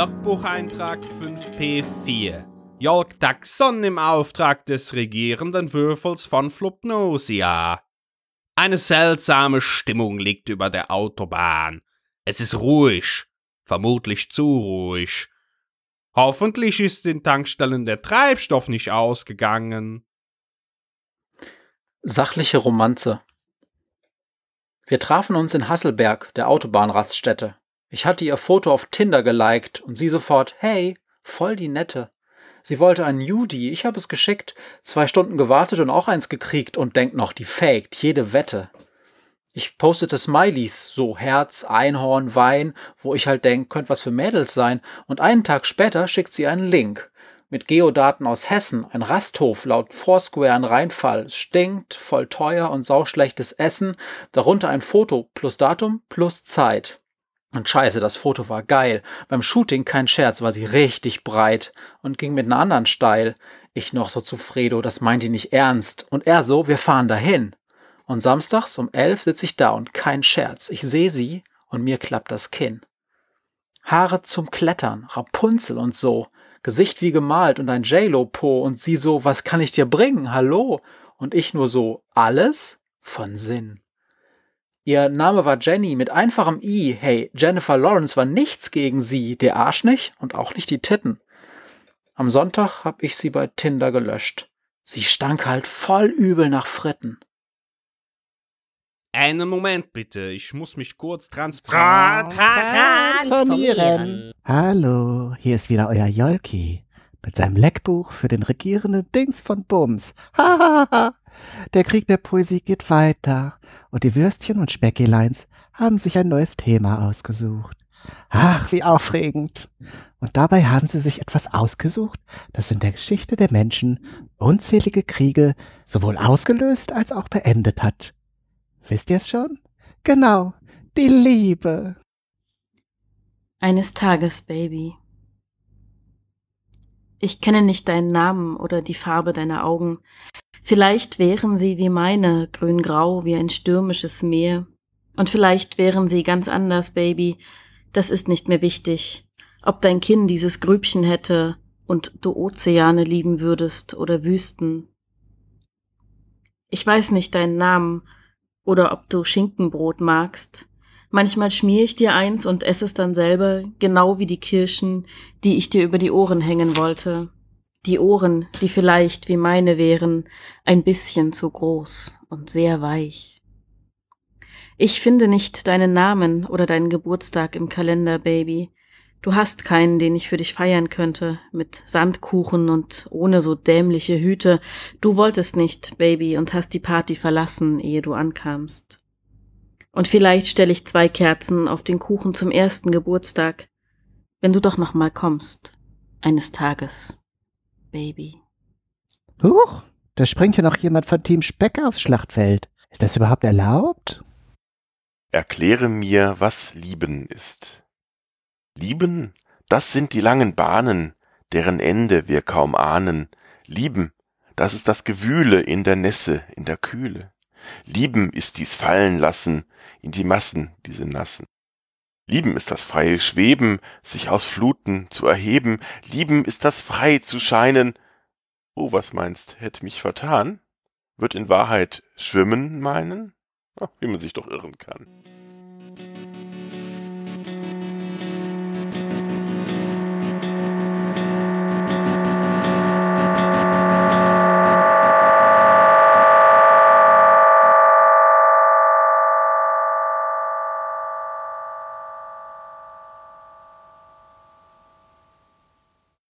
Logbucheintrag 5P4. Jörg Taxon im Auftrag des regierenden Würfels von Flupnosia. Eine seltsame Stimmung liegt über der Autobahn. Es ist ruhig, vermutlich zu ruhig. Hoffentlich ist den Tankstellen der Treibstoff nicht ausgegangen. Sachliche Romanze. Wir trafen uns in Hasselberg, der Autobahnraststätte. Ich hatte ihr Foto auf Tinder geliked und sie sofort, hey, voll die nette. Sie wollte ein Judy, ich habe es geschickt, zwei Stunden gewartet und auch eins gekriegt und denkt noch, die faked, jede Wette. Ich postete Smileys, so Herz, Einhorn, Wein, wo ich halt denk, könnte was für Mädels sein, und einen Tag später schickt sie einen Link. Mit Geodaten aus Hessen, ein Rasthof laut Foursquare ein Reinfall, es stinkt, voll teuer und sauschlechtes Essen, darunter ein Foto plus Datum plus Zeit. Und scheiße, das Foto war geil. Beim Shooting, kein Scherz, war sie richtig breit und ging mit einer anderen steil. Ich noch so zu Fredo, das meint die nicht ernst. Und er so, wir fahren dahin. Und samstags um elf sitze ich da und kein Scherz. Ich sehe sie und mir klappt das Kinn. Haare zum Klettern, Rapunzel und so. Gesicht wie gemalt und ein J-Lo-Po und sie so, was kann ich dir bringen? Hallo? Und ich nur so, alles von Sinn. Ihr Name war Jenny mit einfachem I. Hey, Jennifer Lawrence war nichts gegen sie, der Arsch nicht und auch nicht die Titten. Am Sonntag hab ich sie bei Tinder gelöscht. Sie stank halt voll übel nach Fritten. Einen Moment bitte, ich muss mich kurz trans Tra tra transformieren. Hallo, hier ist wieder euer Jolki mit seinem Leckbuch für den regierenden Dings von Bums. Hahaha. der Krieg der Poesie geht weiter und die Würstchen und Speckeleins haben sich ein neues Thema ausgesucht. Ach, wie aufregend. Und dabei haben sie sich etwas ausgesucht, das in der Geschichte der Menschen unzählige Kriege sowohl ausgelöst als auch beendet hat. Wisst ihr es schon? Genau, die Liebe. Eines Tages, Baby. Ich kenne nicht deinen Namen oder die Farbe deiner Augen. Vielleicht wären sie wie meine, grün-grau wie ein stürmisches Meer. Und vielleicht wären sie ganz anders, Baby. Das ist nicht mehr wichtig. Ob dein Kinn dieses Grübchen hätte und du Ozeane lieben würdest oder Wüsten. Ich weiß nicht deinen Namen, oder ob du Schinkenbrot magst. Manchmal schmier ich dir eins und esse es dann selber, genau wie die Kirschen, die ich dir über die Ohren hängen wollte. Die Ohren, die vielleicht wie meine wären, ein bisschen zu groß und sehr weich. Ich finde nicht deinen Namen oder deinen Geburtstag im Kalender, Baby. Du hast keinen, den ich für dich feiern könnte, mit Sandkuchen und ohne so dämliche Hüte. Du wolltest nicht, Baby, und hast die Party verlassen, ehe du ankamst. Und vielleicht stelle ich zwei Kerzen auf den Kuchen zum ersten Geburtstag, wenn du doch noch mal kommst, eines Tages, Baby. Huch, da springt ja noch jemand von Team Speck aufs Schlachtfeld. Ist das überhaupt erlaubt? Erkläre mir, was Lieben ist. Lieben, das sind die langen Bahnen, deren Ende wir kaum ahnen. Lieben, das ist das Gewühle in der Nässe, in der Kühle. Lieben ist dies Fallen lassen in die Massen, diese Nassen. Lieben ist das freie Schweben, sich aus Fluten zu erheben. Lieben ist das frei zu scheinen. Oh, was meinst, hätt mich vertan? Wird in Wahrheit schwimmen meinen? Wie man sich doch irren kann.